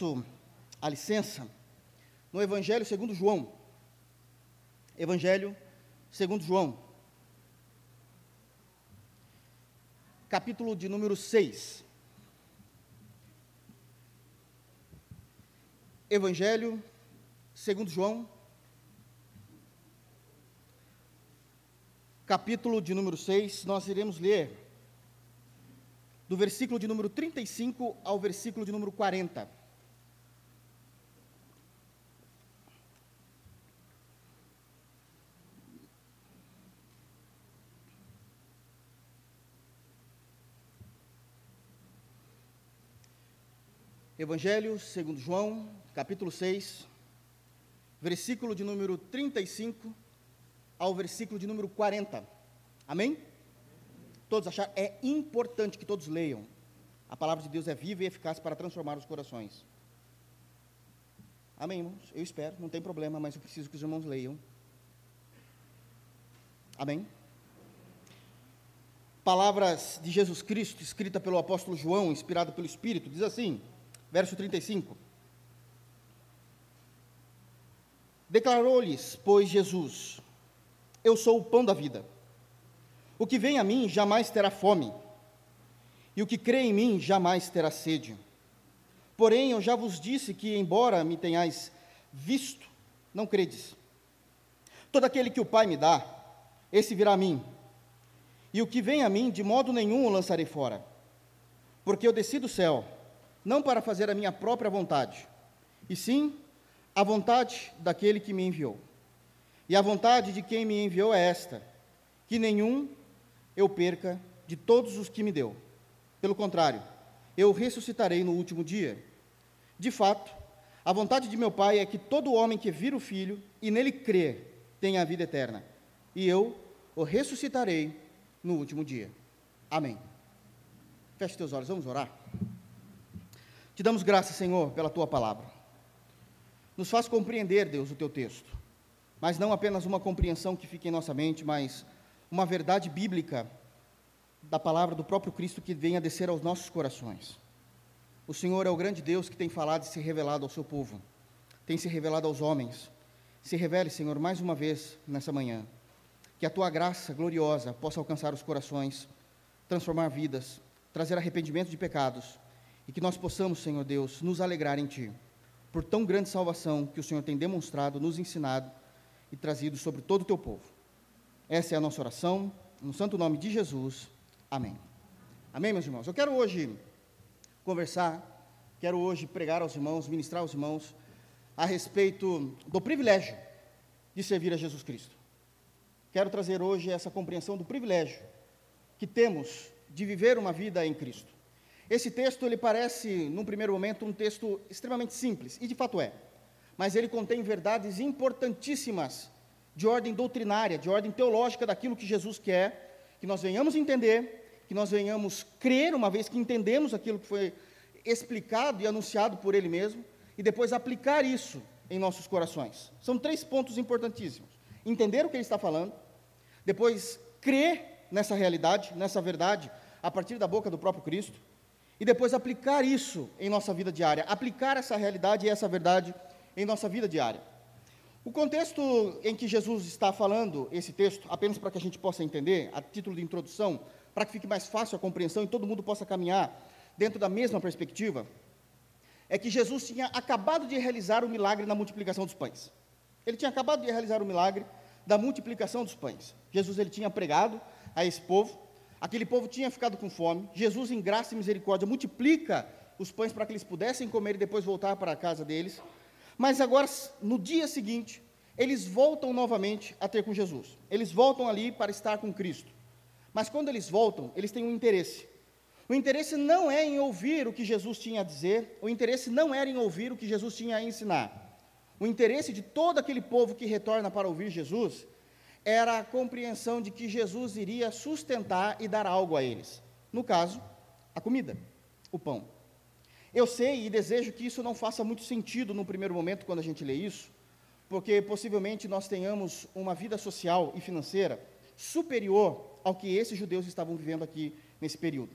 peço a licença no Evangelho segundo João. Evangelho segundo João. Capítulo de número 6. Evangelho segundo João. Capítulo de número 6, nós iremos ler do versículo de número 35 ao versículo de número 40. Evangelho segundo João, capítulo 6, versículo de número 35 ao versículo de número 40. Amém? Todos acharam? É importante que todos leiam. A palavra de Deus é viva e eficaz para transformar os corações. Amém, irmãos? Eu espero, não tem problema, mas eu preciso que os irmãos leiam. Amém? Palavras de Jesus Cristo, escrita pelo apóstolo João, inspirada pelo Espírito, diz assim, verso 35. Declarou-lhes, pois, Jesus: Eu sou o pão da vida. O que vem a mim jamais terá fome, e o que crê em mim jamais terá sede. Porém, eu já vos disse que, embora me tenhais visto, não credes. Todo aquele que o Pai me dá, esse virá a mim. E o que vem a mim, de modo nenhum o lançarei fora. Porque eu desci do céu, não para fazer a minha própria vontade, e sim a vontade daquele que me enviou. E a vontade de quem me enviou é esta: que nenhum eu perca de todos os que me deu. Pelo contrário, eu ressuscitarei no último dia. De fato, a vontade de meu Pai é que todo homem que vira o Filho e nele crê tenha a vida eterna. E eu o ressuscitarei no último dia. Amém. Feche teus olhos, vamos orar. Te damos graças, Senhor, pela tua palavra. Nos faz compreender, Deus, o teu texto, mas não apenas uma compreensão que fique em nossa mente, mas uma verdade bíblica da palavra do próprio Cristo que venha descer aos nossos corações. O Senhor é o grande Deus que tem falado e se revelado ao seu povo, tem se revelado aos homens. Se revele, Senhor, mais uma vez nessa manhã. Que a tua graça gloriosa possa alcançar os corações, transformar vidas, trazer arrependimento de pecados e que nós possamos, Senhor Deus, nos alegrar em Ti, por tão grande salvação que o Senhor tem demonstrado, nos ensinado e trazido sobre todo o teu povo. Essa é a nossa oração, no santo nome de Jesus. Amém. Amém, meus irmãos? Eu quero hoje conversar, quero hoje pregar aos irmãos, ministrar aos irmãos a respeito do privilégio de servir a Jesus Cristo. Quero trazer hoje essa compreensão do privilégio que temos de viver uma vida em Cristo. Esse texto, ele parece, num primeiro momento, um texto extremamente simples, e de fato é, mas ele contém verdades importantíssimas de ordem doutrinária, de ordem teológica daquilo que Jesus quer, que nós venhamos entender, que nós venhamos crer, uma vez que entendemos aquilo que foi explicado e anunciado por Ele mesmo, e depois aplicar isso em nossos corações. São três pontos importantíssimos: entender o que Ele está falando, depois crer nessa realidade, nessa verdade, a partir da boca do próprio Cristo, e depois aplicar isso em nossa vida diária, aplicar essa realidade e essa verdade em nossa vida diária. O contexto em que Jesus está falando esse texto, apenas para que a gente possa entender, a título de introdução, para que fique mais fácil a compreensão e todo mundo possa caminhar dentro da mesma perspectiva, é que Jesus tinha acabado de realizar o milagre na multiplicação dos pães. Ele tinha acabado de realizar o milagre da multiplicação dos pães. Jesus ele tinha pregado a esse povo, aquele povo tinha ficado com fome. Jesus, em graça e misericórdia, multiplica os pães para que eles pudessem comer e depois voltar para a casa deles. Mas agora, no dia seguinte, eles voltam novamente a ter com Jesus. Eles voltam ali para estar com Cristo. Mas quando eles voltam, eles têm um interesse. O interesse não é em ouvir o que Jesus tinha a dizer, o interesse não era em ouvir o que Jesus tinha a ensinar. O interesse de todo aquele povo que retorna para ouvir Jesus era a compreensão de que Jesus iria sustentar e dar algo a eles. No caso, a comida, o pão. Eu sei e desejo que isso não faça muito sentido no primeiro momento quando a gente lê isso, porque possivelmente nós tenhamos uma vida social e financeira superior ao que esses judeus estavam vivendo aqui nesse período.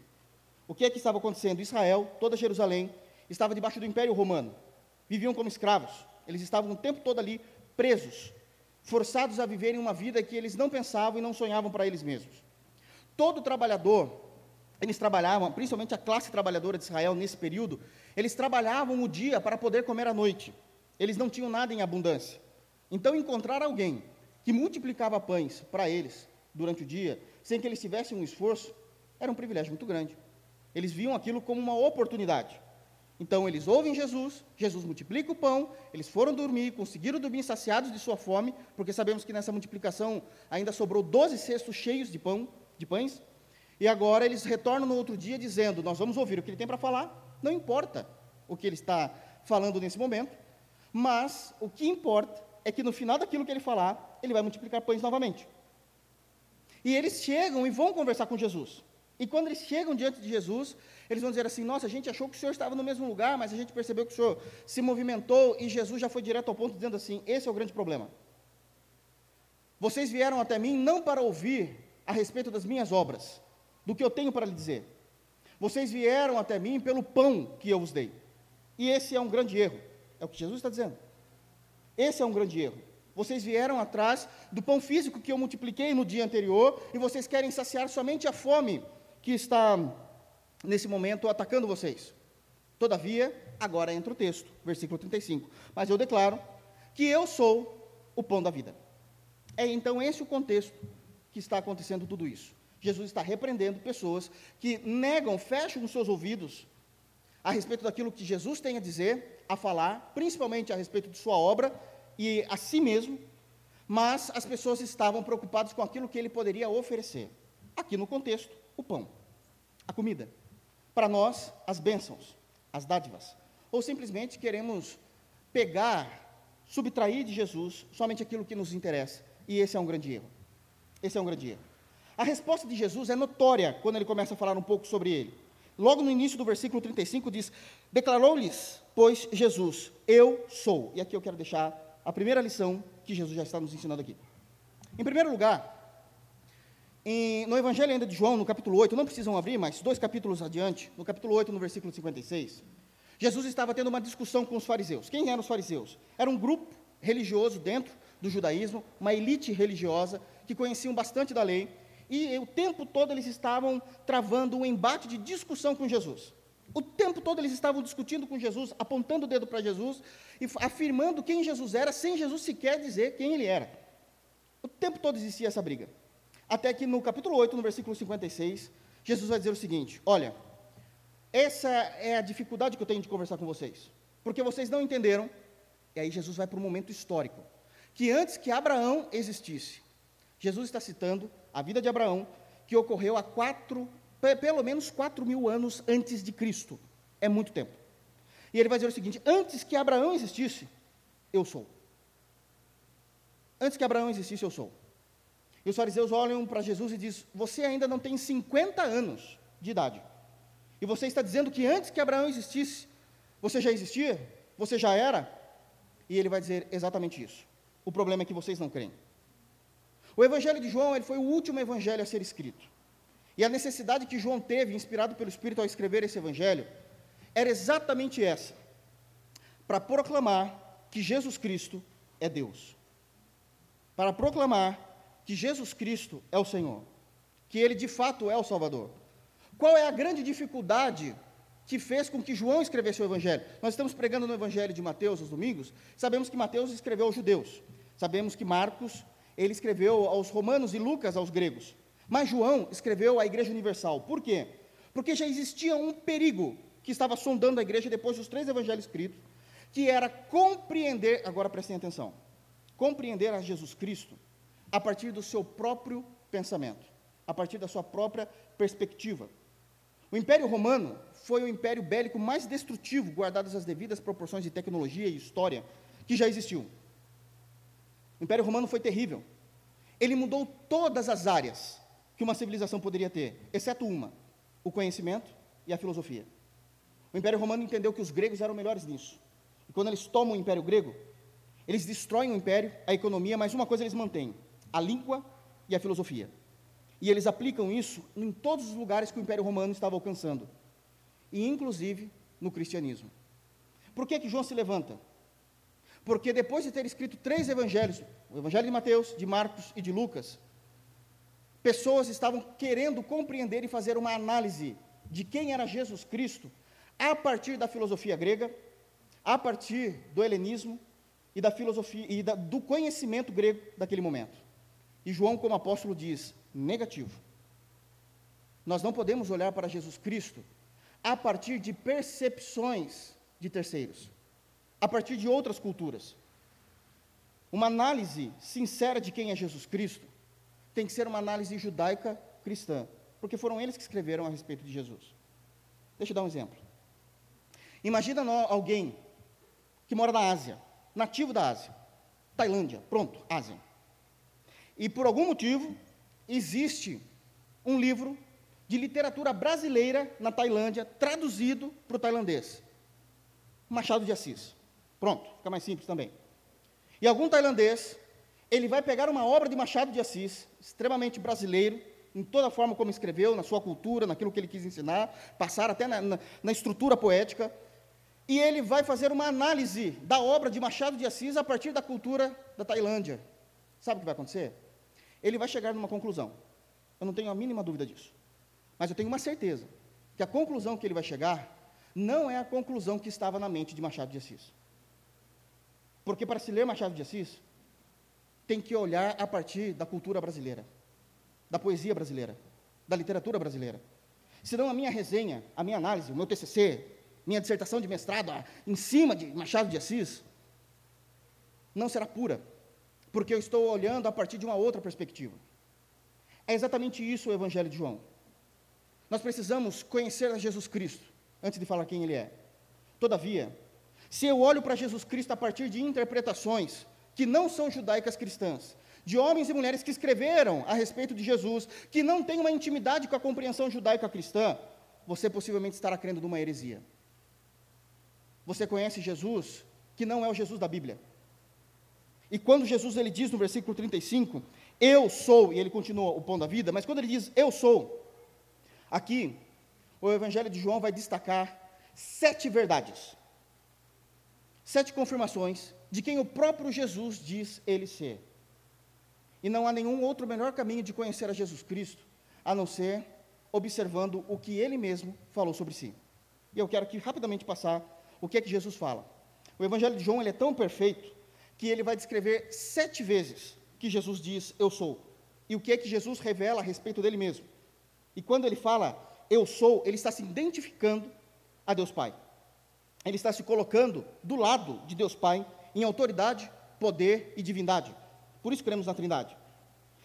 O que é que estava acontecendo? Israel, toda Jerusalém, estava debaixo do Império Romano, viviam como escravos, eles estavam o tempo todo ali presos, forçados a viverem uma vida que eles não pensavam e não sonhavam para eles mesmos. Todo trabalhador, eles trabalhavam, principalmente a classe trabalhadora de Israel nesse período, eles trabalhavam o dia para poder comer à noite. Eles não tinham nada em abundância. Então, encontrar alguém que multiplicava pães para eles durante o dia, sem que eles tivessem um esforço, era um privilégio muito grande. Eles viam aquilo como uma oportunidade. Então eles ouvem Jesus, Jesus multiplica o pão, eles foram dormir, conseguiram dormir saciados de sua fome, porque sabemos que nessa multiplicação ainda sobrou 12 cestos cheios de pão, de pães, e agora eles retornam no outro dia dizendo: Nós vamos ouvir o que ele tem para falar, não importa o que ele está falando nesse momento, mas o que importa é que no final daquilo que ele falar, ele vai multiplicar pães novamente. E eles chegam e vão conversar com Jesus. E quando eles chegam diante de Jesus, eles vão dizer assim: Nossa, a gente achou que o Senhor estava no mesmo lugar, mas a gente percebeu que o Senhor se movimentou e Jesus já foi direto ao ponto, dizendo assim: Esse é o grande problema. Vocês vieram até mim não para ouvir a respeito das minhas obras, do que eu tenho para lhe dizer. Vocês vieram até mim pelo pão que eu vos dei. E esse é um grande erro. É o que Jesus está dizendo. Esse é um grande erro. Vocês vieram atrás do pão físico que eu multipliquei no dia anterior e vocês querem saciar somente a fome que está, nesse momento, atacando vocês. Todavia, agora entra o texto, versículo 35. Mas eu declaro que eu sou o pão da vida. É então esse o contexto que está acontecendo tudo isso. Jesus está repreendendo pessoas que negam, fecham os seus ouvidos a respeito daquilo que Jesus tem a dizer, a falar, principalmente a respeito de sua obra e a si mesmo, mas as pessoas estavam preocupadas com aquilo que ele poderia oferecer. Aqui no contexto, o pão, a comida. Para nós, as bênçãos, as dádivas. Ou simplesmente queremos pegar, subtrair de Jesus somente aquilo que nos interessa. E esse é um grande erro. Esse é um grande erro. A resposta de Jesus é notória quando ele começa a falar um pouco sobre ele. Logo no início do versículo 35 diz: Declarou-lhes, pois, Jesus, eu sou. E aqui eu quero deixar a primeira lição que Jesus já está nos ensinando aqui. Em primeiro lugar, em, no Evangelho ainda de João, no capítulo 8, não precisam abrir, mas dois capítulos adiante, no capítulo 8, no versículo 56, Jesus estava tendo uma discussão com os fariseus. Quem eram os fariseus? Era um grupo religioso dentro do judaísmo, uma elite religiosa que conheciam bastante da lei, e o tempo todo eles estavam travando um embate de discussão com Jesus. O tempo todo eles estavam discutindo com Jesus, apontando o dedo para Jesus e afirmando quem Jesus era, sem Jesus sequer dizer quem ele era. O tempo todo existia essa briga. Até que no capítulo 8, no versículo 56, Jesus vai dizer o seguinte: Olha, essa é a dificuldade que eu tenho de conversar com vocês, porque vocês não entenderam, e aí Jesus vai para um momento histórico, que antes que Abraão existisse, Jesus está citando a vida de Abraão, que ocorreu há quatro, pelo menos quatro mil anos antes de Cristo. É muito tempo. E ele vai dizer o seguinte: antes que Abraão existisse, eu sou. Antes que Abraão existisse, eu sou. E os fariseus olham para Jesus e dizem: Você ainda não tem 50 anos de idade. E você está dizendo que antes que Abraão existisse, você já existia? Você já era? E ele vai dizer exatamente isso. O problema é que vocês não creem. O Evangelho de João ele foi o último evangelho a ser escrito. E a necessidade que João teve, inspirado pelo Espírito ao escrever esse evangelho, era exatamente essa: para proclamar que Jesus Cristo é Deus. Para proclamar que Jesus Cristo é o Senhor, que Ele de fato é o Salvador. Qual é a grande dificuldade que fez com que João escrevesse o Evangelho? Nós estamos pregando no Evangelho de Mateus aos domingos, sabemos que Mateus escreveu aos judeus, sabemos que Marcos, ele escreveu aos romanos e Lucas aos gregos, mas João escreveu à Igreja Universal. Por quê? Porque já existia um perigo que estava sondando a igreja depois dos três evangelhos escritos, que era compreender, agora prestem atenção, compreender a Jesus Cristo a partir do seu próprio pensamento, a partir da sua própria perspectiva. O Império Romano foi o império bélico mais destrutivo, guardadas as devidas proporções de tecnologia e história, que já existiu. O Império Romano foi terrível. Ele mudou todas as áreas que uma civilização poderia ter, exceto uma: o conhecimento e a filosofia. O Império Romano entendeu que os gregos eram melhores nisso. E quando eles tomam o Império Grego, eles destroem o Império, a economia, mas uma coisa eles mantêm: a língua e a filosofia. E eles aplicam isso em todos os lugares que o Império Romano estava alcançando. E, inclusive, no cristianismo. Por que, que João se levanta? Porque depois de ter escrito três evangelhos, o evangelho de Mateus, de Marcos e de Lucas, pessoas estavam querendo compreender e fazer uma análise de quem era Jesus Cristo a partir da filosofia grega, a partir do helenismo e da filosofia e da, do conhecimento grego daquele momento. E João, como apóstolo, diz: negativo. Nós não podemos olhar para Jesus Cristo a partir de percepções de terceiros, a partir de outras culturas. Uma análise sincera de quem é Jesus Cristo tem que ser uma análise judaica cristã, porque foram eles que escreveram a respeito de Jesus. Deixa eu dar um exemplo. Imagina alguém que mora na Ásia, nativo da Ásia, Tailândia, pronto, Ásia. E por algum motivo existe um livro de literatura brasileira na Tailândia, traduzido para o tailandês. Machado de Assis. Pronto, fica mais simples também. E algum tailandês, ele vai pegar uma obra de Machado de Assis, extremamente brasileiro, em toda a forma como escreveu, na sua cultura, naquilo que ele quis ensinar, passar até na, na, na estrutura poética, e ele vai fazer uma análise da obra de Machado de Assis a partir da cultura da Tailândia. Sabe o que vai acontecer? Ele vai chegar numa conclusão. Eu não tenho a mínima dúvida disso. Mas eu tenho uma certeza, que a conclusão que ele vai chegar não é a conclusão que estava na mente de Machado de Assis. Porque para se ler Machado de Assis, tem que olhar a partir da cultura brasileira, da poesia brasileira, da literatura brasileira. Senão a minha resenha, a minha análise, o meu TCC, minha dissertação de mestrado em cima de Machado de Assis, não será pura, porque eu estou olhando a partir de uma outra perspectiva. É exatamente isso o Evangelho de João. Nós precisamos conhecer a Jesus Cristo antes de falar quem Ele é. Todavia, se eu olho para Jesus Cristo a partir de interpretações que não são judaicas cristãs, de homens e mulheres que escreveram a respeito de Jesus, que não têm uma intimidade com a compreensão judaica cristã, você possivelmente estará crendo numa heresia. Você conhece Jesus que não é o Jesus da Bíblia. E quando Jesus ele diz no versículo 35, eu sou, e ele continua o pão da vida, mas quando ele diz eu sou, Aqui, o Evangelho de João vai destacar sete verdades, sete confirmações de quem o próprio Jesus diz ele ser. E não há nenhum outro melhor caminho de conhecer a Jesus Cristo a não ser observando o que ele mesmo falou sobre si. E eu quero aqui rapidamente passar o que é que Jesus fala. O Evangelho de João ele é tão perfeito que ele vai descrever sete vezes que Jesus diz eu sou. E o que é que Jesus revela a respeito dele mesmo. E quando ele fala eu sou, ele está se identificando a Deus Pai. Ele está se colocando do lado de Deus Pai em autoridade, poder e divindade. Por isso cremos na Trindade.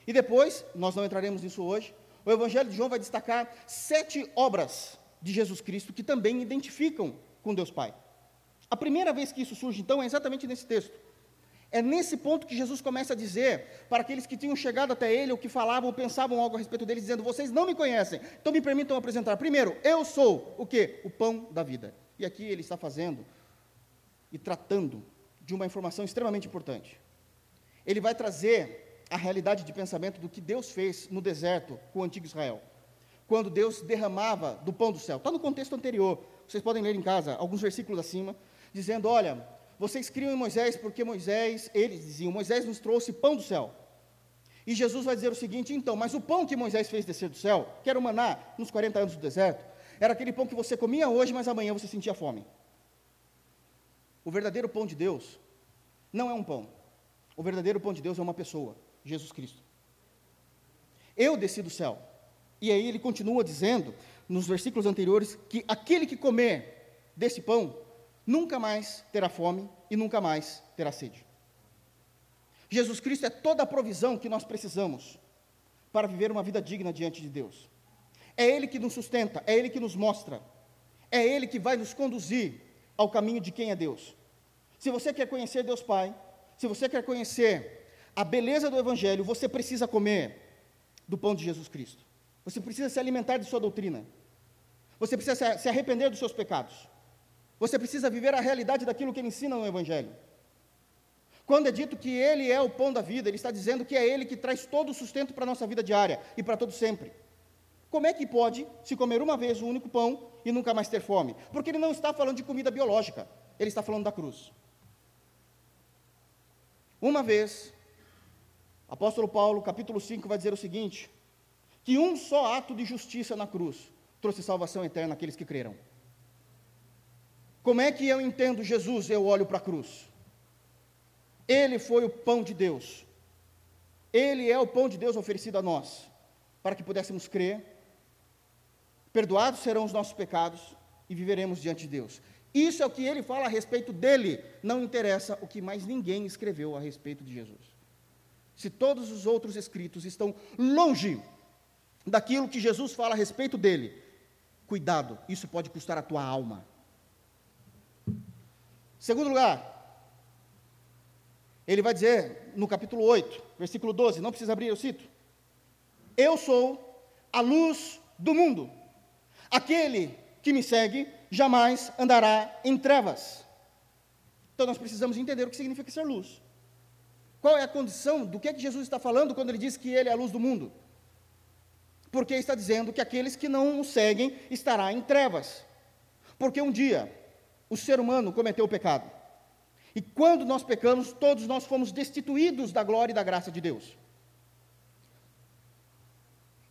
E depois, nós não entraremos nisso hoje, o Evangelho de João vai destacar sete obras de Jesus Cristo que também identificam com Deus Pai. A primeira vez que isso surge, então, é exatamente nesse texto. É nesse ponto que Jesus começa a dizer para aqueles que tinham chegado até ele, ou que falavam ou pensavam algo a respeito dele, dizendo: Vocês não me conhecem, então me permitam apresentar. Primeiro, eu sou o que? O pão da vida. E aqui ele está fazendo e tratando de uma informação extremamente importante. Ele vai trazer a realidade de pensamento do que Deus fez no deserto com o antigo Israel, quando Deus derramava do pão do céu. Está no contexto anterior, vocês podem ler em casa, alguns versículos acima, dizendo: Olha vocês criam em Moisés porque Moisés, eles diziam, Moisés nos trouxe pão do céu. E Jesus vai dizer o seguinte, então, mas o pão que Moisés fez descer do céu, que era o maná nos 40 anos do deserto, era aquele pão que você comia hoje, mas amanhã você sentia fome. O verdadeiro pão de Deus não é um pão. O verdadeiro pão de Deus é uma pessoa, Jesus Cristo. Eu desci do céu. E aí ele continua dizendo, nos versículos anteriores, que aquele que comer desse pão nunca mais terá fome e nunca mais terá sede. Jesus Cristo é toda a provisão que nós precisamos para viver uma vida digna diante de Deus. É Ele que nos sustenta, é Ele que nos mostra, é Ele que vai nos conduzir ao caminho de quem é Deus. Se você quer conhecer Deus Pai, se você quer conhecer a beleza do Evangelho, você precisa comer do pão de Jesus Cristo. Você precisa se alimentar de sua doutrina. Você precisa se arrepender dos seus pecados. Você precisa viver a realidade daquilo que ele ensina no Evangelho. Quando é dito que Ele é o pão da vida, Ele está dizendo que é Ele que traz todo o sustento para a nossa vida diária e para todo sempre. Como é que pode se comer uma vez o único pão e nunca mais ter fome. Porque ele não está falando de comida biológica, ele está falando da cruz. Uma vez, apóstolo Paulo, capítulo 5, vai dizer o seguinte: que um só ato de justiça na cruz trouxe salvação eterna àqueles que creram. Como é que eu entendo Jesus? Eu olho para a cruz. Ele foi o pão de Deus. Ele é o pão de Deus oferecido a nós, para que pudéssemos crer. Perdoados serão os nossos pecados e viveremos diante de Deus. Isso é o que ele fala a respeito dele. Não interessa o que mais ninguém escreveu a respeito de Jesus. Se todos os outros escritos estão longe daquilo que Jesus fala a respeito dele, cuidado, isso pode custar a tua alma. Segundo lugar, ele vai dizer no capítulo 8, versículo 12, não precisa abrir, eu cito: Eu sou a luz do mundo. Aquele que me segue jamais andará em trevas. Então nós precisamos entender o que significa ser luz. Qual é a condição do que, é que Jesus está falando quando ele diz que ele é a luz do mundo? Porque está dizendo que aqueles que não o seguem estará em trevas. Porque um dia o ser humano cometeu o pecado. E quando nós pecamos, todos nós fomos destituídos da glória e da graça de Deus.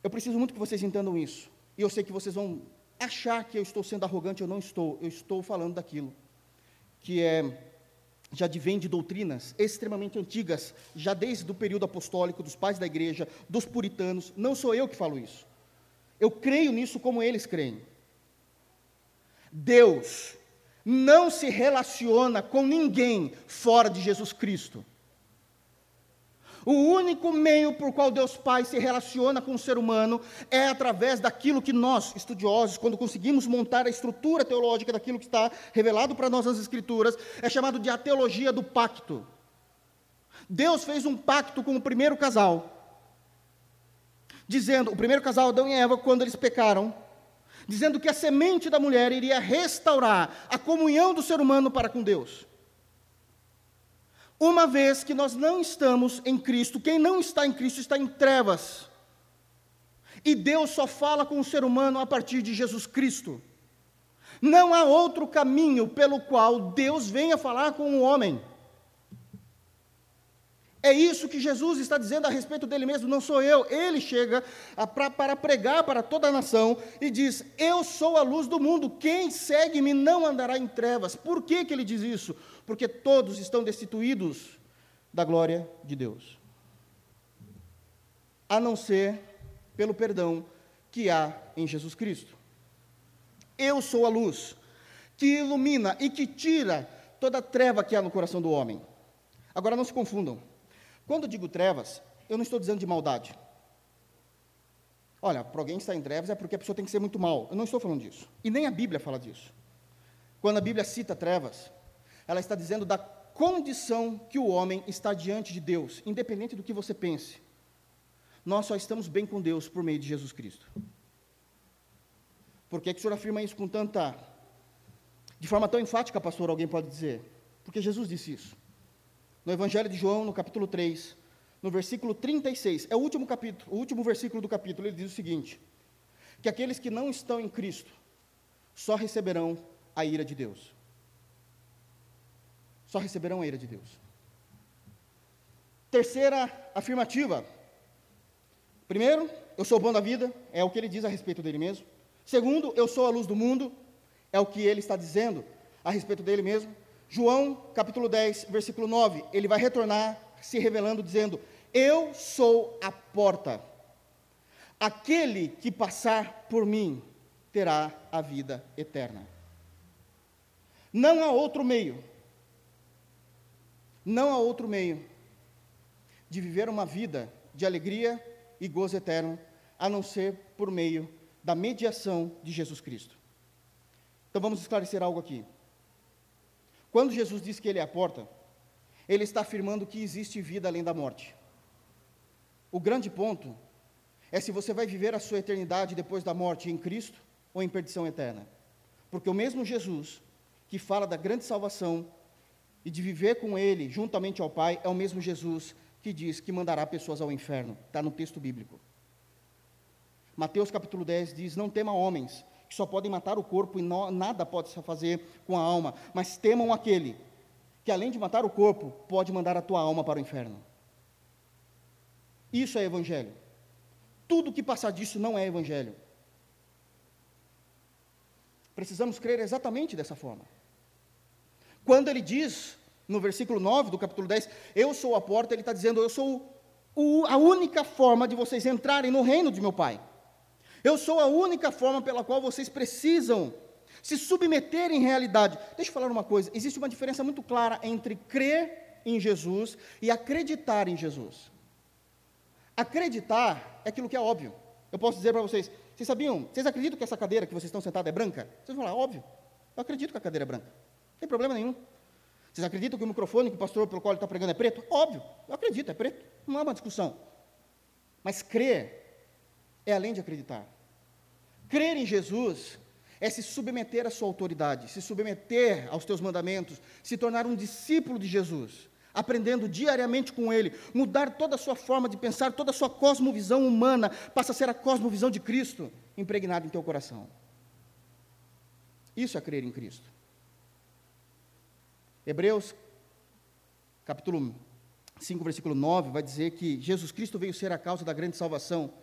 Eu preciso muito que vocês entendam isso. E eu sei que vocês vão achar que eu estou sendo arrogante, eu não estou. Eu estou falando daquilo que é já vem de doutrinas extremamente antigas, já desde o período apostólico, dos pais da igreja, dos puritanos. Não sou eu que falo isso. Eu creio nisso como eles creem. Deus não se relaciona com ninguém fora de Jesus Cristo. O único meio por qual Deus Pai se relaciona com o ser humano é através daquilo que nós, estudiosos, quando conseguimos montar a estrutura teológica daquilo que está revelado para nós nas Escrituras, é chamado de a teologia do pacto. Deus fez um pacto com o primeiro casal, dizendo, o primeiro casal, Adão e Eva, quando eles pecaram, dizendo que a semente da mulher iria restaurar a comunhão do ser humano para com Deus. Uma vez que nós não estamos em Cristo, quem não está em Cristo está em trevas. E Deus só fala com o ser humano a partir de Jesus Cristo. Não há outro caminho pelo qual Deus venha falar com o homem. É isso que Jesus está dizendo a respeito dele mesmo, não sou eu. Ele chega a, pra, para pregar para toda a nação e diz: Eu sou a luz do mundo, quem segue-me não andará em trevas. Por que, que ele diz isso? Porque todos estão destituídos da glória de Deus, a não ser pelo perdão que há em Jesus Cristo. Eu sou a luz que ilumina e que tira toda a treva que há no coração do homem. Agora não se confundam. Quando eu digo trevas, eu não estou dizendo de maldade. Olha, para alguém estar em trevas é porque a pessoa tem que ser muito mal. Eu não estou falando disso. E nem a Bíblia fala disso. Quando a Bíblia cita trevas, ela está dizendo da condição que o homem está diante de Deus, independente do que você pense. Nós só estamos bem com Deus por meio de Jesus Cristo. Por que, que o senhor afirma isso com tanta. de forma tão enfática, pastor? Alguém pode dizer. Porque Jesus disse isso no Evangelho de João, no capítulo 3, no versículo 36, é o último capítulo, o último versículo do capítulo, ele diz o seguinte: que aqueles que não estão em Cristo só receberão a ira de Deus. Só receberão a ira de Deus. Terceira afirmativa. Primeiro, eu sou o bom da vida, é o que ele diz a respeito dele mesmo. Segundo, eu sou a luz do mundo, é o que ele está dizendo a respeito dele mesmo. João, capítulo 10, versículo 9, ele vai retornar se revelando, dizendo: Eu sou a porta. Aquele que passar por mim terá a vida eterna. Não há outro meio, não há outro meio de viver uma vida de alegria e gozo eterno, a não ser por meio da mediação de Jesus Cristo. Então vamos esclarecer algo aqui. Quando Jesus diz que Ele é a porta, Ele está afirmando que existe vida além da morte. O grande ponto é se você vai viver a sua eternidade depois da morte em Cristo ou em perdição eterna. Porque o mesmo Jesus que fala da grande salvação e de viver com Ele juntamente ao Pai, é o mesmo Jesus que diz que mandará pessoas ao inferno. Está no texto bíblico. Mateus capítulo 10 diz: Não tema homens que só podem matar o corpo e no, nada pode se fazer com a alma, mas temam aquele que, além de matar o corpo, pode mandar a tua alma para o inferno. Isso é evangelho. Tudo que passar disso não é evangelho. Precisamos crer exatamente dessa forma. Quando ele diz, no versículo 9 do capítulo 10, eu sou a porta, ele está dizendo, eu sou o, a única forma de vocês entrarem no reino de meu Pai. Eu sou a única forma pela qual vocês precisam se submeter em realidade. Deixa eu falar uma coisa: existe uma diferença muito clara entre crer em Jesus e acreditar em Jesus. Acreditar é aquilo que é óbvio. Eu posso dizer para vocês: vocês sabiam, vocês acreditam que essa cadeira que vocês estão sentados é branca? Vocês vão falar, óbvio. Eu acredito que a cadeira é branca. Não tem problema nenhum. Vocês acreditam que o microfone que o pastor pelo qual ele está pregando é preto? Óbvio, eu acredito, é preto. Não há uma discussão. Mas crer é além de acreditar. Crer em Jesus é se submeter à sua autoridade, se submeter aos teus mandamentos, se tornar um discípulo de Jesus aprendendo diariamente com Ele, mudar toda a sua forma de pensar, toda a sua cosmovisão humana, passa a ser a cosmovisão de Cristo impregnada em teu coração. Isso é crer em Cristo. Hebreus, capítulo 5, versículo 9, vai dizer que Jesus Cristo veio ser a causa da grande salvação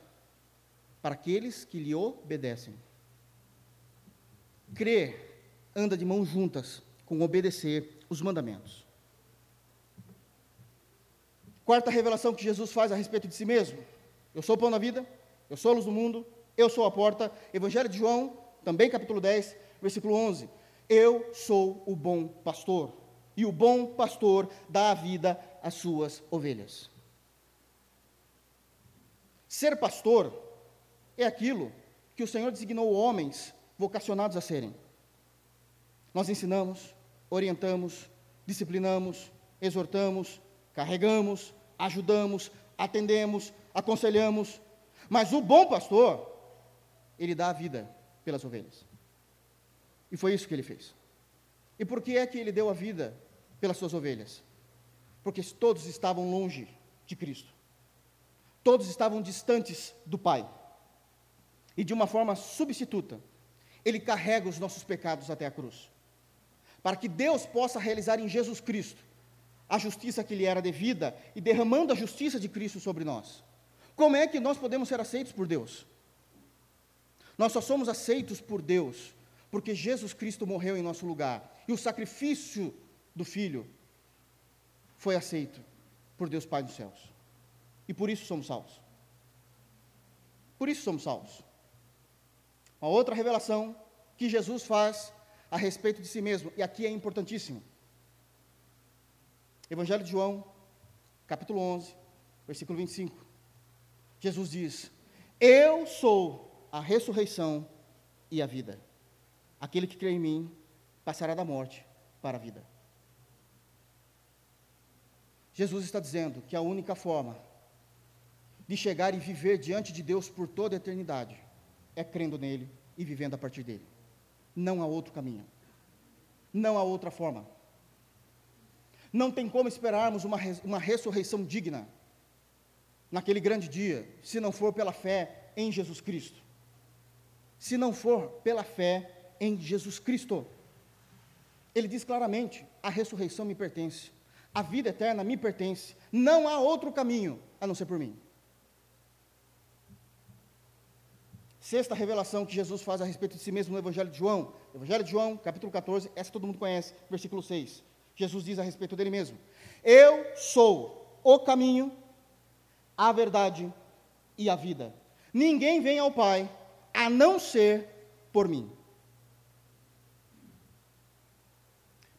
para aqueles que lhe obedecem. Crer anda de mãos juntas com obedecer os mandamentos. Quarta revelação que Jesus faz a respeito de si mesmo: Eu sou o pão da vida, eu sou a luz do mundo, eu sou a porta. Evangelho de João, também capítulo 10, versículo 11: Eu sou o bom pastor, e o bom pastor dá a vida às suas ovelhas. Ser pastor é aquilo que o Senhor designou homens vocacionados a serem. Nós ensinamos, orientamos, disciplinamos, exortamos, carregamos, ajudamos, atendemos, aconselhamos. Mas o bom pastor, ele dá a vida pelas ovelhas. E foi isso que ele fez. E por que é que ele deu a vida pelas suas ovelhas? Porque todos estavam longe de Cristo. Todos estavam distantes do Pai. E de uma forma substituta, ele carrega os nossos pecados até a cruz. Para que Deus possa realizar em Jesus Cristo a justiça que lhe era devida e derramando a justiça de Cristo sobre nós. Como é que nós podemos ser aceitos por Deus? Nós só somos aceitos por Deus porque Jesus Cristo morreu em nosso lugar e o sacrifício do Filho foi aceito por Deus Pai dos céus. E por isso somos salvos. Por isso somos salvos. Uma outra revelação que Jesus faz a respeito de si mesmo, e aqui é importantíssimo. Evangelho de João, capítulo 11, versículo 25. Jesus diz: Eu sou a ressurreição e a vida. Aquele que crê em mim passará da morte para a vida. Jesus está dizendo que a única forma de chegar e viver diante de Deus por toda a eternidade é crendo nele e vivendo a partir dele. Não há outro caminho. Não há outra forma. Não tem como esperarmos uma, uma ressurreição digna naquele grande dia, se não for pela fé em Jesus Cristo. Se não for pela fé em Jesus Cristo. Ele diz claramente: a ressurreição me pertence, a vida eterna me pertence, não há outro caminho a não ser por mim. Sexta revelação que Jesus faz a respeito de si mesmo no Evangelho de João, Evangelho de João, capítulo 14, essa todo mundo conhece, versículo 6. Jesus diz a respeito dele mesmo: Eu sou o caminho, a verdade e a vida. Ninguém vem ao Pai a não ser por mim.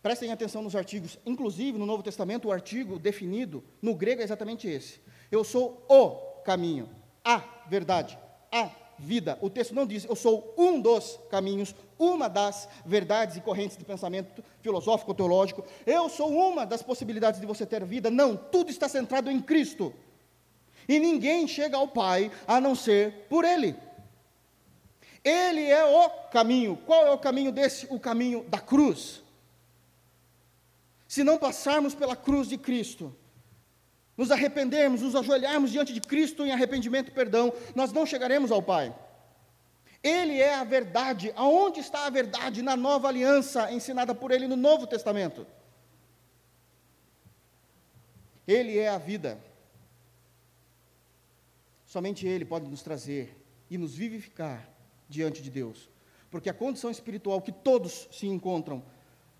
Prestem atenção nos artigos, inclusive no Novo Testamento, o artigo definido no grego é exatamente esse. Eu sou o caminho, a verdade, a vida. O texto não diz eu sou um dos caminhos, uma das verdades e correntes de pensamento filosófico, teológico. Eu sou uma das possibilidades de você ter vida. Não, tudo está centrado em Cristo. E ninguém chega ao Pai a não ser por Ele. Ele é o caminho. Qual é o caminho desse? O caminho da cruz. Se não passarmos pela cruz de Cristo, nos arrependermos, nos ajoelharmos diante de Cristo em arrependimento e perdão, nós não chegaremos ao Pai. Ele é a verdade. Aonde está a verdade? Na nova aliança ensinada por ele no Novo Testamento. Ele é a vida. Somente Ele pode nos trazer e nos vivificar diante de Deus. Porque a condição espiritual que todos se encontram,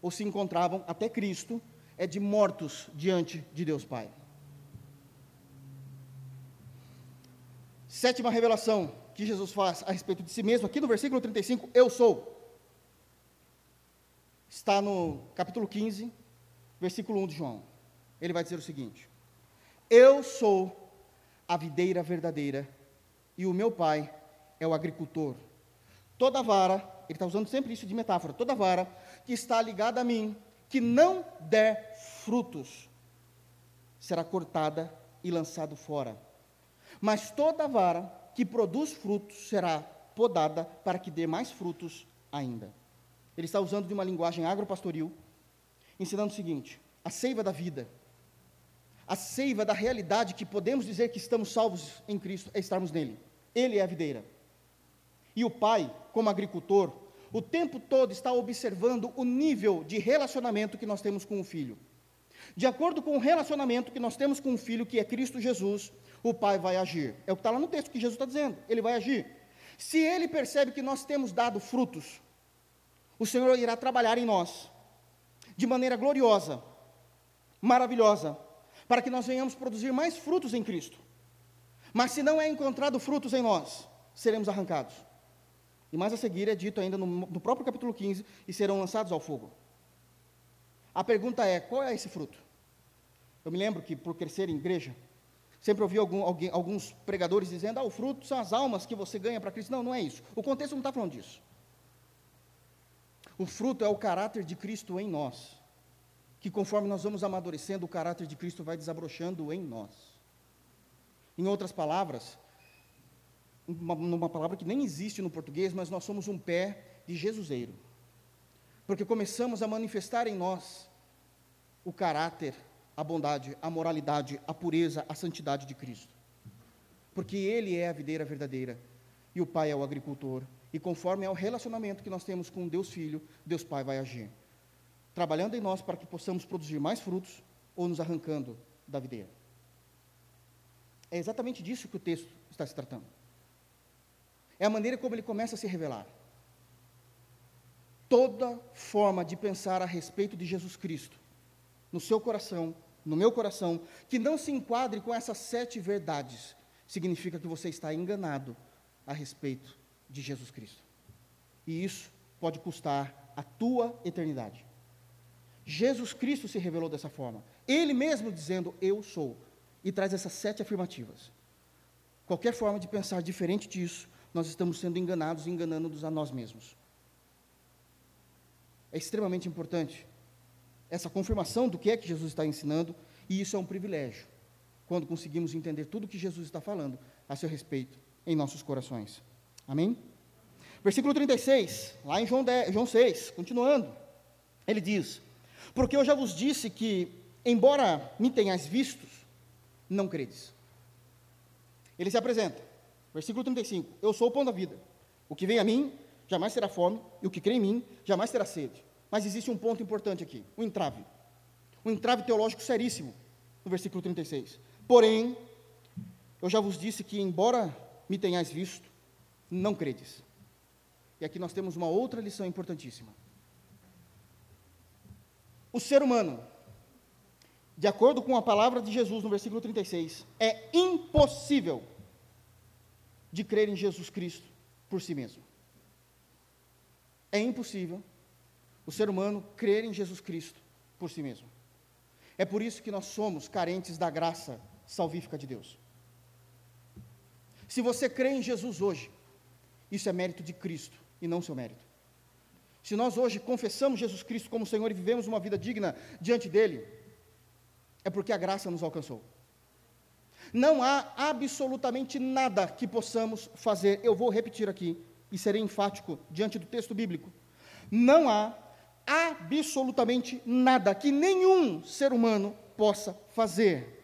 ou se encontravam até Cristo, é de mortos diante de Deus Pai. Sétima revelação que Jesus faz a respeito de si mesmo, aqui no versículo 35, eu sou. Está no capítulo 15, versículo 1 de João. Ele vai dizer o seguinte: Eu sou a videira verdadeira e o meu pai é o agricultor. Toda vara, ele está usando sempre isso de metáfora, toda vara que está ligada a mim, que não der frutos, será cortada e lançado fora. Mas toda vara que produz frutos será podada para que dê mais frutos ainda. Ele está usando de uma linguagem agropastoril, ensinando o seguinte: a seiva da vida, a seiva da realidade que podemos dizer que estamos salvos em Cristo é estarmos nele. Ele é a videira. E o pai, como agricultor, o tempo todo está observando o nível de relacionamento que nós temos com o filho. De acordo com o relacionamento que nós temos com o filho, que é Cristo Jesus, o Pai vai agir. É o que está lá no texto que Jesus está dizendo. Ele vai agir. Se ele percebe que nós temos dado frutos, o Senhor irá trabalhar em nós de maneira gloriosa, maravilhosa, para que nós venhamos produzir mais frutos em Cristo. Mas se não é encontrado frutos em nós, seremos arrancados. E mais a seguir é dito ainda no, no próprio capítulo 15: e serão lançados ao fogo. A pergunta é: qual é esse fruto? Eu me lembro que, por crescer em igreja, Sempre ouvi algum, alguém, alguns pregadores dizendo: ah, o fruto são as almas que você ganha para Cristo. Não, não é isso. O contexto não está falando disso. O fruto é o caráter de Cristo em nós. Que conforme nós vamos amadurecendo, o caráter de Cristo vai desabrochando em nós. Em outras palavras, uma, uma palavra que nem existe no português, mas nós somos um pé de Jesuseiro. Porque começamos a manifestar em nós o caráter a bondade, a moralidade, a pureza, a santidade de Cristo. Porque Ele é a videira verdadeira e o Pai é o agricultor. E conforme é o relacionamento que nós temos com Deus Filho, Deus Pai vai agir. Trabalhando em nós para que possamos produzir mais frutos ou nos arrancando da videira. É exatamente disso que o texto está se tratando. É a maneira como ele começa a se revelar. Toda forma de pensar a respeito de Jesus Cristo, no seu coração, no meu coração, que não se enquadre com essas sete verdades, significa que você está enganado a respeito de Jesus Cristo. E isso pode custar a tua eternidade. Jesus Cristo se revelou dessa forma. Ele mesmo dizendo, Eu sou. E traz essas sete afirmativas. Qualquer forma de pensar diferente disso, nós estamos sendo enganados e enganando-nos a nós mesmos. É extremamente importante essa confirmação do que é que Jesus está ensinando, e isso é um privilégio, quando conseguimos entender tudo o que Jesus está falando a seu respeito em nossos corações. Amém? Versículo 36, lá em João, 10, João 6, continuando, ele diz: Porque eu já vos disse que, embora me tenhais vistos, não credes. Ele se apresenta, versículo 35: Eu sou o pão da vida. O que vem a mim jamais terá fome, e o que crê em mim jamais terá sede. Mas existe um ponto importante aqui, o um entrave. Um entrave teológico seríssimo, no versículo 36. Porém, eu já vos disse que, embora me tenhais visto, não credes. E aqui nós temos uma outra lição importantíssima. O ser humano, de acordo com a palavra de Jesus no versículo 36, é impossível de crer em Jesus Cristo por si mesmo. É impossível o ser humano crer em Jesus Cristo por si mesmo. É por isso que nós somos carentes da graça salvífica de Deus. Se você crê em Jesus hoje, isso é mérito de Cristo e não seu mérito. Se nós hoje confessamos Jesus Cristo como Senhor e vivemos uma vida digna diante dele, é porque a graça nos alcançou. Não há absolutamente nada que possamos fazer, eu vou repetir aqui e serei enfático diante do texto bíblico. Não há absolutamente nada que nenhum ser humano possa fazer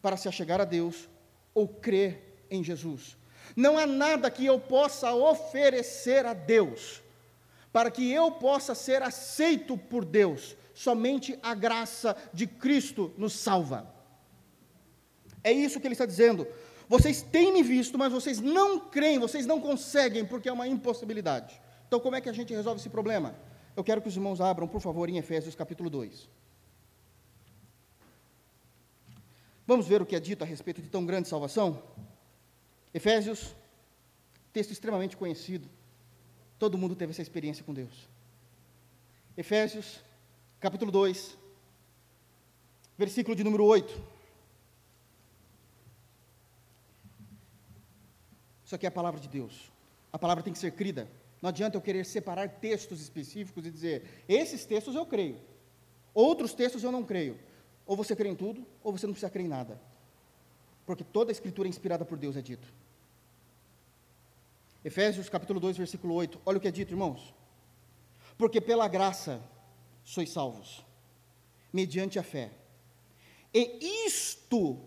para se achegar a Deus ou crer em Jesus. Não há nada que eu possa oferecer a Deus para que eu possa ser aceito por Deus. Somente a graça de Cristo nos salva. É isso que ele está dizendo. Vocês têm me visto, mas vocês não creem, vocês não conseguem, porque é uma impossibilidade. Então, como é que a gente resolve esse problema? Eu quero que os irmãos abram, por favor, em Efésios capítulo 2. Vamos ver o que é dito a respeito de tão grande salvação? Efésios, texto extremamente conhecido. Todo mundo teve essa experiência com Deus. Efésios, capítulo 2, versículo de número 8. Isso aqui é a palavra de Deus. A palavra tem que ser crida. Não adianta eu querer separar textos específicos e dizer, esses textos eu creio, outros textos eu não creio. Ou você crê em tudo, ou você não precisa crer em nada. Porque toda a escritura é inspirada por Deus, é dito. Efésios capítulo 2, versículo 8. Olha o que é dito, irmãos. Porque pela graça sois salvos, mediante a fé. E isto,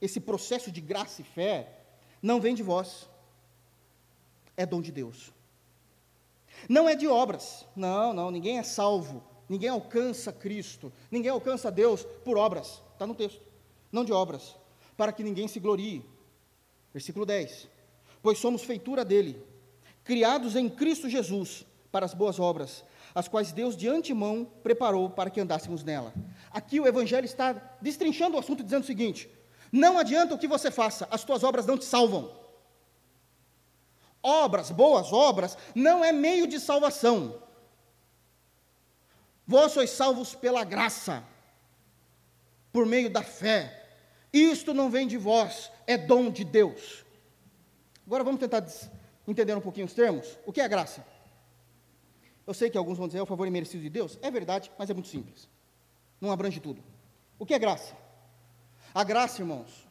esse processo de graça e fé, não vem de vós, é dom de Deus. Não é de obras. Não, não, ninguém é salvo. Ninguém alcança Cristo. Ninguém alcança Deus por obras. Está no texto. Não de obras. Para que ninguém se glorie. Versículo 10. Pois somos feitura dele, criados em Cristo Jesus para as boas obras, as quais Deus de antemão preparou para que andássemos nela. Aqui o Evangelho está destrinchando o assunto, dizendo o seguinte: não adianta o que você faça, as tuas obras não te salvam. Obras, boas obras, não é meio de salvação. Vós sois salvos pela graça, por meio da fé. Isto não vem de vós, é dom de Deus. Agora vamos tentar entender um pouquinho os termos. O que é graça? Eu sei que alguns vão dizer é o favor imerecido de Deus. É verdade, mas é muito simples. Não abrange tudo. O que é graça? A graça, irmãos,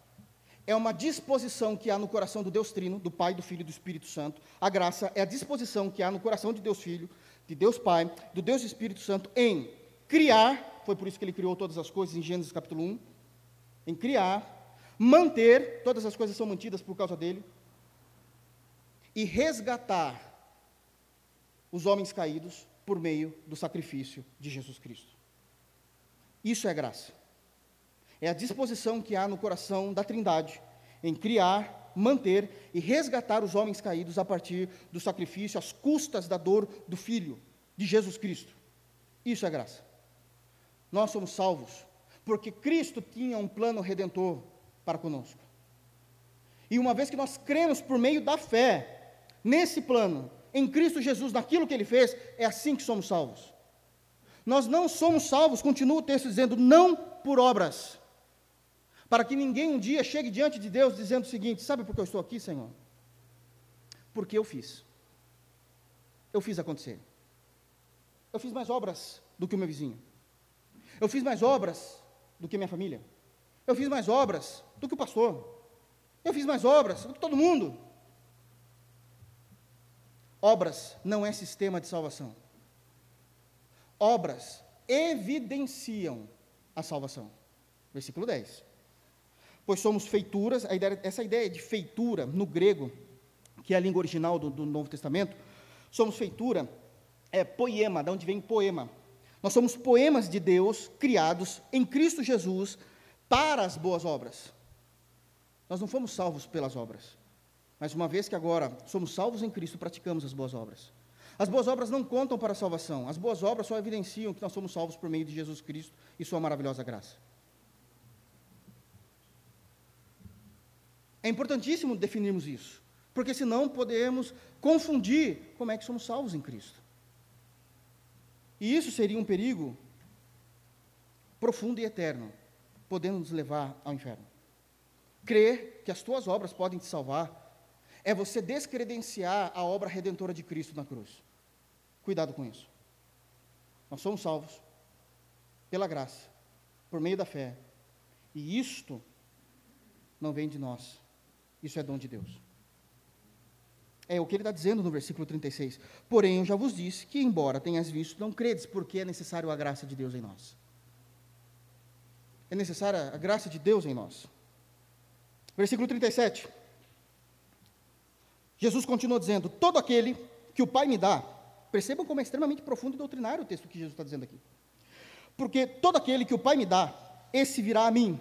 é uma disposição que há no coração do Deus Trino, do Pai, do Filho e do Espírito Santo. A graça é a disposição que há no coração de Deus Filho, de Deus Pai, do Deus Espírito Santo em criar, foi por isso que ele criou todas as coisas em Gênesis capítulo 1, em criar, manter, todas as coisas são mantidas por causa dele, e resgatar os homens caídos por meio do sacrifício de Jesus Cristo. Isso é graça é a disposição que há no coração da Trindade em criar, manter e resgatar os homens caídos a partir do sacrifício, às custas da dor do Filho, de Jesus Cristo. Isso é graça. Nós somos salvos porque Cristo tinha um plano redentor para conosco. E uma vez que nós cremos por meio da fé nesse plano, em Cristo Jesus, naquilo que ele fez, é assim que somos salvos. Nós não somos salvos, continua o texto dizendo, não por obras, para que ninguém um dia chegue diante de Deus dizendo o seguinte: Sabe por que eu estou aqui, Senhor? Porque eu fiz. Eu fiz acontecer. Eu fiz mais obras do que o meu vizinho. Eu fiz mais obras do que minha família. Eu fiz mais obras do que o pastor. Eu fiz mais obras do que todo mundo. Obras não é sistema de salvação. Obras evidenciam a salvação. Versículo 10 pois somos feituras, ideia, essa ideia de feitura no grego, que é a língua original do, do Novo Testamento, somos feitura, é poema, de onde vem poema. Nós somos poemas de Deus criados em Cristo Jesus para as boas obras. Nós não fomos salvos pelas obras, mas uma vez que agora somos salvos em Cristo, praticamos as boas obras. As boas obras não contam para a salvação, as boas obras só evidenciam que nós somos salvos por meio de Jesus Cristo e Sua maravilhosa graça. É importantíssimo definirmos isso, porque senão podemos confundir como é que somos salvos em Cristo. E isso seria um perigo profundo e eterno, podendo nos levar ao inferno. Crer que as tuas obras podem te salvar é você descredenciar a obra redentora de Cristo na cruz. Cuidado com isso. Nós somos salvos pela graça, por meio da fé. E isto não vem de nós, isso é dom de Deus. É o que ele está dizendo no versículo 36. Porém, eu já vos disse que, embora tenhas visto, não credes, porque é necessário a graça de Deus em nós. É necessária a graça de Deus em nós. Versículo 37. Jesus continua dizendo: Todo aquele que o Pai me dá, percebam como é extremamente profundo e doutrinário o texto que Jesus está dizendo aqui. Porque todo aquele que o Pai me dá, esse virá a mim.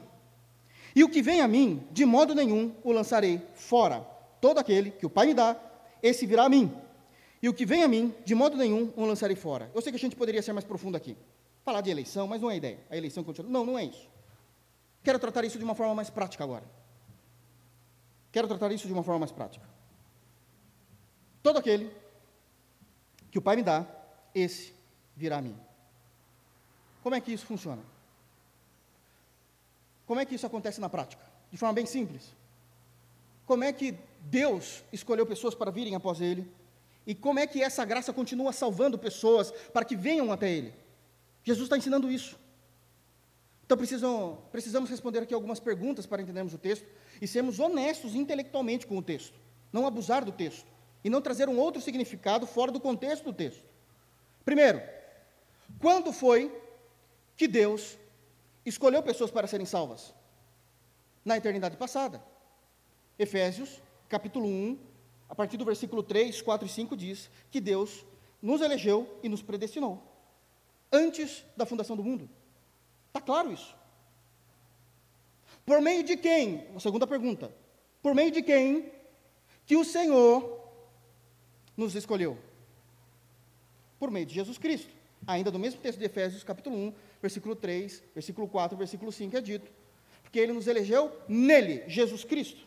E o que vem a mim, de modo nenhum o lançarei fora. Todo aquele que o Pai me dá, esse virá a mim. E o que vem a mim, de modo nenhum o lançarei fora. Eu sei que a gente poderia ser mais profundo aqui. Falar de eleição, mas não é a ideia. A eleição continua. Não, não é isso. Quero tratar isso de uma forma mais prática agora. Quero tratar isso de uma forma mais prática. Todo aquele que o Pai me dá, esse virá a mim. Como é que isso funciona? Como é que isso acontece na prática? De forma bem simples. Como é que Deus escolheu pessoas para virem após Ele? E como é que essa graça continua salvando pessoas para que venham até Ele? Jesus está ensinando isso. Então precisam, precisamos responder aqui algumas perguntas para entendermos o texto e sermos honestos intelectualmente com o texto, não abusar do texto e não trazer um outro significado fora do contexto do texto. Primeiro, quando foi que Deus escolheu pessoas para serem salvas? Na eternidade passada. Efésios, capítulo 1, a partir do versículo 3, 4 e 5 diz que Deus nos elegeu e nos predestinou antes da fundação do mundo. Está claro isso? Por meio de quem? A segunda pergunta. Por meio de quem que o Senhor nos escolheu? Por meio de Jesus Cristo. Ainda do mesmo texto de Efésios, capítulo 1, versículo 3, versículo 4, versículo 5 é dito. Porque ele nos elegeu nele, Jesus Cristo.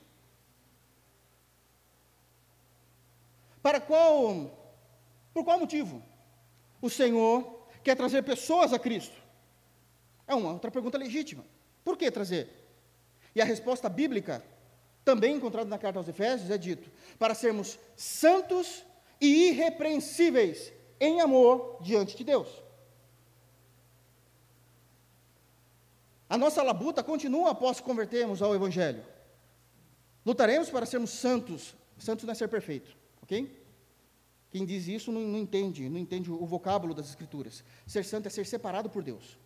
Para qual, por qual motivo? O Senhor quer trazer pessoas a Cristo. É uma outra pergunta legítima. Por que trazer? E a resposta bíblica, também encontrada na carta aos Efésios, é dito: para sermos santos e irrepreensíveis em amor diante de Deus. A nossa labuta continua após convertermos ao Evangelho. Lutaremos para sermos santos. Santos não é ser perfeito, ok? Quem diz isso não, não entende, não entende o vocábulo das Escrituras. Ser santo é ser separado por Deus,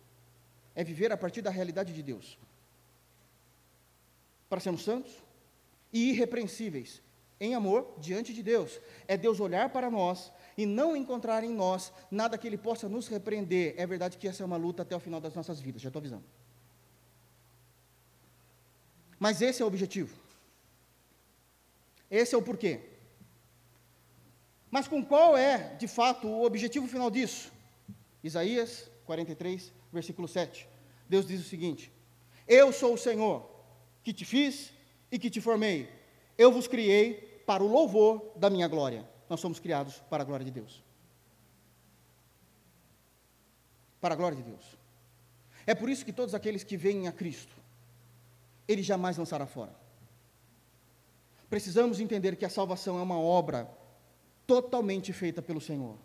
é viver a partir da realidade de Deus. Para sermos santos e irrepreensíveis, em amor diante de Deus. É Deus olhar para nós e não encontrar em nós nada que Ele possa nos repreender. É verdade que essa é uma luta até o final das nossas vidas, já estou avisando. Mas esse é o objetivo. Esse é o porquê. Mas com qual é, de fato, o objetivo final disso? Isaías 43, versículo 7. Deus diz o seguinte: Eu sou o Senhor, que te fiz e que te formei. Eu vos criei para o louvor da minha glória. Nós somos criados para a glória de Deus. Para a glória de Deus. É por isso que todos aqueles que vêm a Cristo, Ele jamais lançará fora. Precisamos entender que a salvação é uma obra totalmente feita pelo Senhor,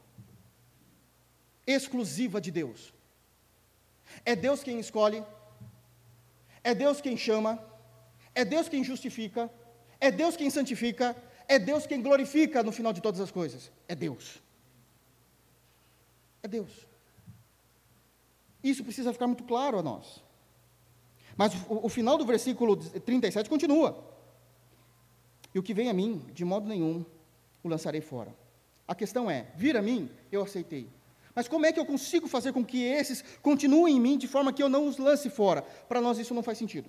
exclusiva de Deus. É Deus quem escolhe, é Deus quem chama, é Deus quem justifica, é Deus quem santifica, é Deus quem glorifica no final de todas as coisas. É Deus. É Deus. Isso precisa ficar muito claro a nós. Mas o, o final do versículo 37 continua. E o que vem a mim, de modo nenhum, o lançarei fora. A questão é: vir a mim, eu aceitei. Mas como é que eu consigo fazer com que esses continuem em mim de forma que eu não os lance fora? Para nós isso não faz sentido.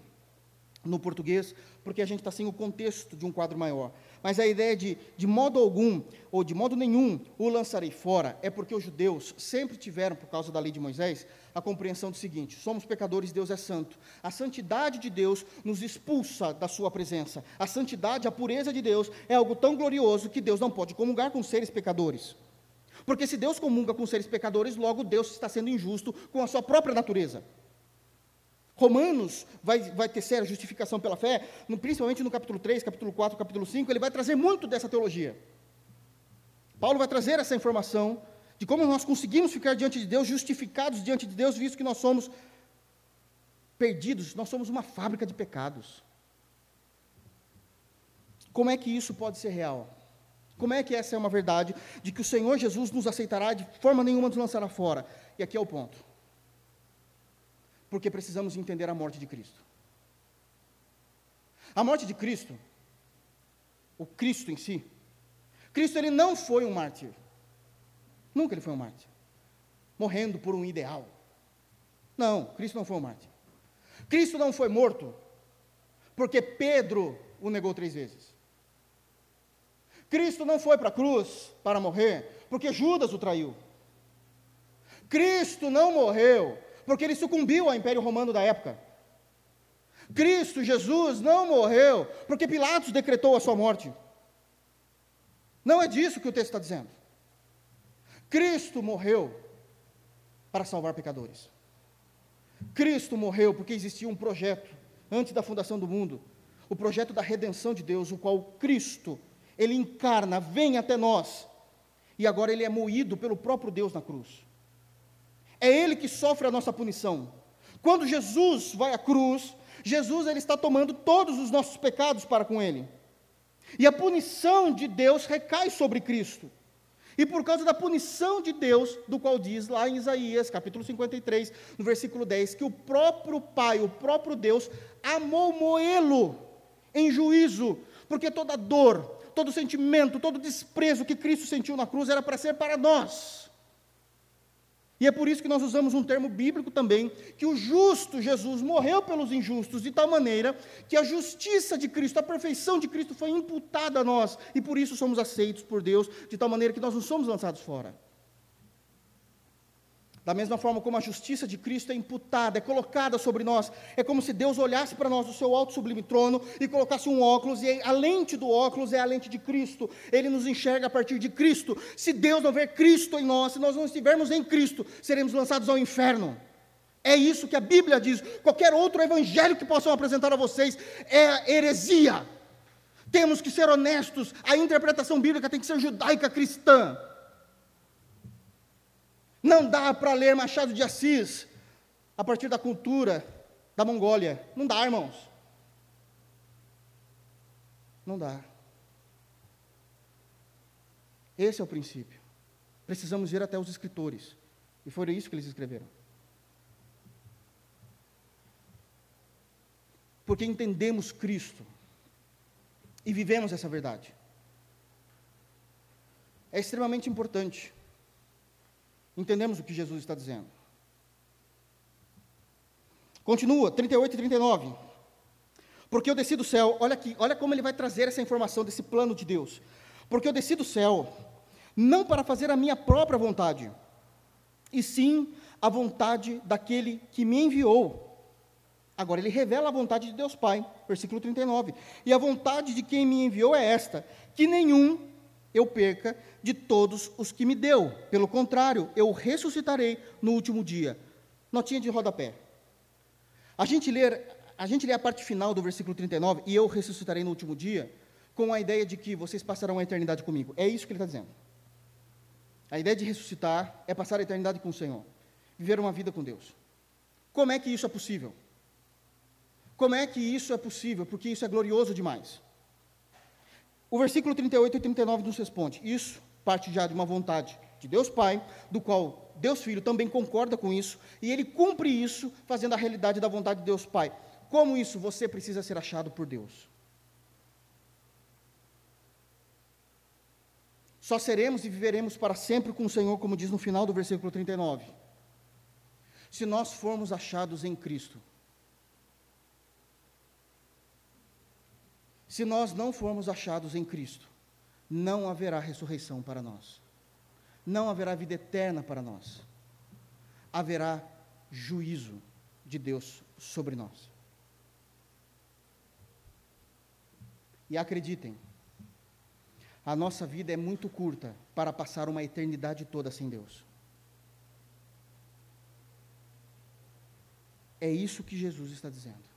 No português, porque a gente está sem o contexto de um quadro maior. Mas a ideia de, de modo algum, ou de modo nenhum, o lançarei fora, é porque os judeus sempre tiveram, por causa da lei de Moisés, a compreensão do seguinte: somos pecadores, Deus é santo. A santidade de Deus nos expulsa da sua presença. A santidade, a pureza de Deus é algo tão glorioso que Deus não pode comungar com seres pecadores. Porque se Deus comunga com seres pecadores, logo Deus está sendo injusto com a sua própria natureza. Romanos vai, vai tecer a justificação pela fé, no, principalmente no capítulo 3, capítulo 4, capítulo 5, ele vai trazer muito dessa teologia. Paulo vai trazer essa informação de como nós conseguimos ficar diante de Deus, justificados diante de Deus, visto que nós somos perdidos, nós somos uma fábrica de pecados. Como é que isso pode ser real? Como é que essa é uma verdade de que o Senhor Jesus nos aceitará de forma nenhuma nos lançará fora? E aqui é o ponto porque precisamos entender a morte de Cristo. A morte de Cristo, o Cristo em si, Cristo ele não foi um mártir. Nunca ele foi um mártir. Morrendo por um ideal. Não, Cristo não foi um mártir. Cristo não foi morto porque Pedro o negou três vezes. Cristo não foi para a cruz para morrer porque Judas o traiu. Cristo não morreu porque ele sucumbiu ao Império Romano da época. Cristo, Jesus, não morreu porque Pilatos decretou a sua morte. Não é disso que o texto está dizendo. Cristo morreu para salvar pecadores. Cristo morreu porque existia um projeto antes da fundação do mundo, o projeto da redenção de Deus, o qual Cristo, ele encarna, vem até nós, e agora ele é moído pelo próprio Deus na cruz. É ele que sofre a nossa punição. Quando Jesus vai à cruz, Jesus ele está tomando todos os nossos pecados para com ele. E a punição de Deus recai sobre Cristo. E por causa da punição de Deus, do qual diz lá em Isaías, capítulo 53, no versículo 10, que o próprio Pai, o próprio Deus, amou moê-lo em juízo, porque toda dor, todo sentimento, todo desprezo que Cristo sentiu na cruz era para ser para nós. E é por isso que nós usamos um termo bíblico também, que o justo Jesus morreu pelos injustos, de tal maneira que a justiça de Cristo, a perfeição de Cristo foi imputada a nós, e por isso somos aceitos por Deus, de tal maneira que nós não somos lançados fora. Da mesma forma como a justiça de Cristo é imputada, é colocada sobre nós, é como se Deus olhasse para nós do seu alto sublime trono e colocasse um óculos, e a lente do óculos é a lente de Cristo, ele nos enxerga a partir de Cristo. Se Deus não ver Cristo em nós, se nós não estivermos em Cristo, seremos lançados ao inferno. É isso que a Bíblia diz. Qualquer outro evangelho que possam apresentar a vocês é heresia. Temos que ser honestos, a interpretação bíblica tem que ser judaica cristã. Não dá para ler Machado de Assis a partir da cultura da Mongólia. Não dá, irmãos. Não dá. Esse é o princípio. Precisamos ir até os escritores. E foi isso que eles escreveram. Porque entendemos Cristo e vivemos essa verdade. É extremamente importante Entendemos o que Jesus está dizendo. Continua, 38 e 39. Porque eu desci do céu, olha aqui, olha como ele vai trazer essa informação desse plano de Deus. Porque eu desci do céu, não para fazer a minha própria vontade, e sim a vontade daquele que me enviou. Agora ele revela a vontade de Deus Pai, versículo 39. E a vontade de quem me enviou é esta: que nenhum eu perca de todos os que me deu. Pelo contrário, eu ressuscitarei no último dia. Notinha de rodapé. A gente a gente lê a parte final do versículo 39, e eu ressuscitarei no último dia, com a ideia de que vocês passarão a eternidade comigo. É isso que ele está dizendo. A ideia de ressuscitar é passar a eternidade com o Senhor, viver uma vida com Deus. Como é que isso é possível? Como é que isso é possível? Porque isso é glorioso demais. O versículo 38 e 39 nos responde: Isso parte já de uma vontade de Deus Pai, do qual Deus Filho também concorda com isso, e ele cumpre isso fazendo a realidade da vontade de Deus Pai. Como isso? Você precisa ser achado por Deus. Só seremos e viveremos para sempre com o Senhor, como diz no final do versículo 39. Se nós formos achados em Cristo. Se nós não formos achados em Cristo, não haverá ressurreição para nós. Não haverá vida eterna para nós. Haverá juízo de Deus sobre nós. E acreditem, a nossa vida é muito curta para passar uma eternidade toda sem Deus. É isso que Jesus está dizendo.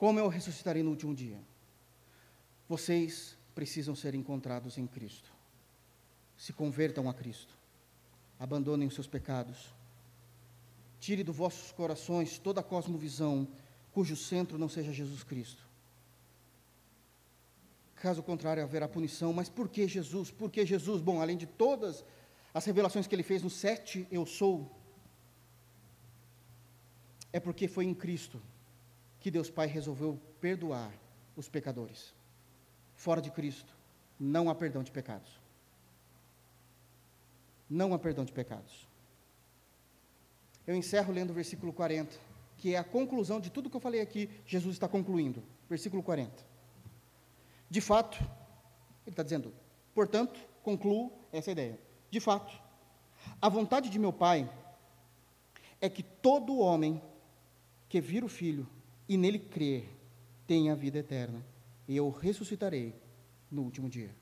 Como eu ressuscitarei no último dia? Vocês precisam ser encontrados em Cristo. Se convertam a Cristo. Abandonem os seus pecados. Tire dos vossos corações toda a cosmovisão cujo centro não seja Jesus Cristo. Caso contrário, haverá punição. Mas por que Jesus? Por que Jesus? Bom, além de todas as revelações que ele fez no sete eu sou, é porque foi em Cristo que Deus Pai resolveu perdoar os pecadores. Fora de Cristo, não há perdão de pecados. Não há perdão de pecados. Eu encerro lendo o versículo 40, que é a conclusão de tudo que eu falei aqui, Jesus está concluindo. Versículo 40. De fato, ele está dizendo, portanto, concluo essa ideia. De fato, a vontade de meu Pai é que todo homem que vir o Filho e nele crer tenha a vida eterna, e eu ressuscitarei no último dia.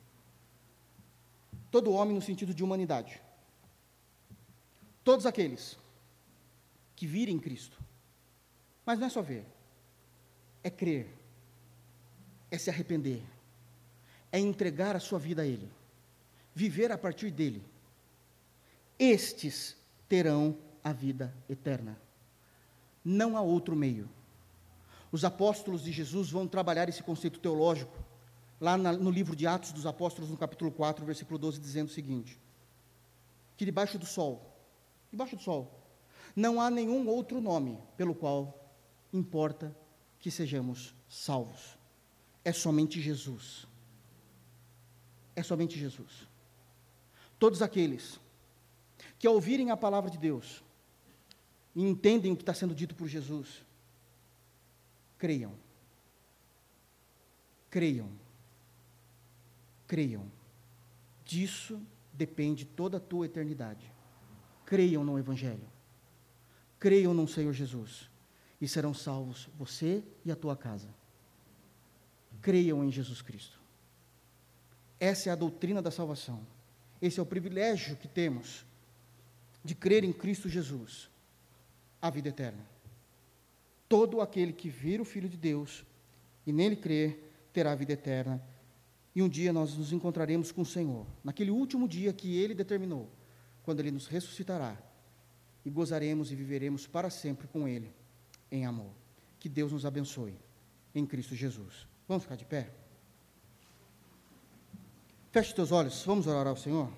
Todo homem no sentido de humanidade. Todos aqueles que virem Cristo. Mas não é só ver, é crer, é se arrepender, é entregar a sua vida a Ele, viver a partir dele. Estes terão a vida eterna. Não há outro meio. Os apóstolos de Jesus vão trabalhar esse conceito teológico lá na, no livro de Atos dos Apóstolos, no capítulo 4, versículo 12, dizendo o seguinte: que debaixo do sol, debaixo do sol, não há nenhum outro nome pelo qual importa que sejamos salvos. É somente Jesus. É somente Jesus. Todos aqueles que ouvirem a palavra de Deus e entendem o que está sendo dito por Jesus, creiam. Creiam. Creiam. Disso depende toda a tua eternidade. Creiam no Evangelho. Creiam no Senhor Jesus. E serão salvos você e a tua casa. Creiam em Jesus Cristo. Essa é a doutrina da salvação. Esse é o privilégio que temos de crer em Cristo Jesus, a vida eterna. Todo aquele que vir o Filho de Deus e nele crer, terá vida eterna. E um dia nós nos encontraremos com o Senhor, naquele último dia que Ele determinou, quando Ele nos ressuscitará, e gozaremos e viveremos para sempre com Ele, em amor. Que Deus nos abençoe, em Cristo Jesus. Vamos ficar de pé? Feche teus olhos, vamos orar ao Senhor.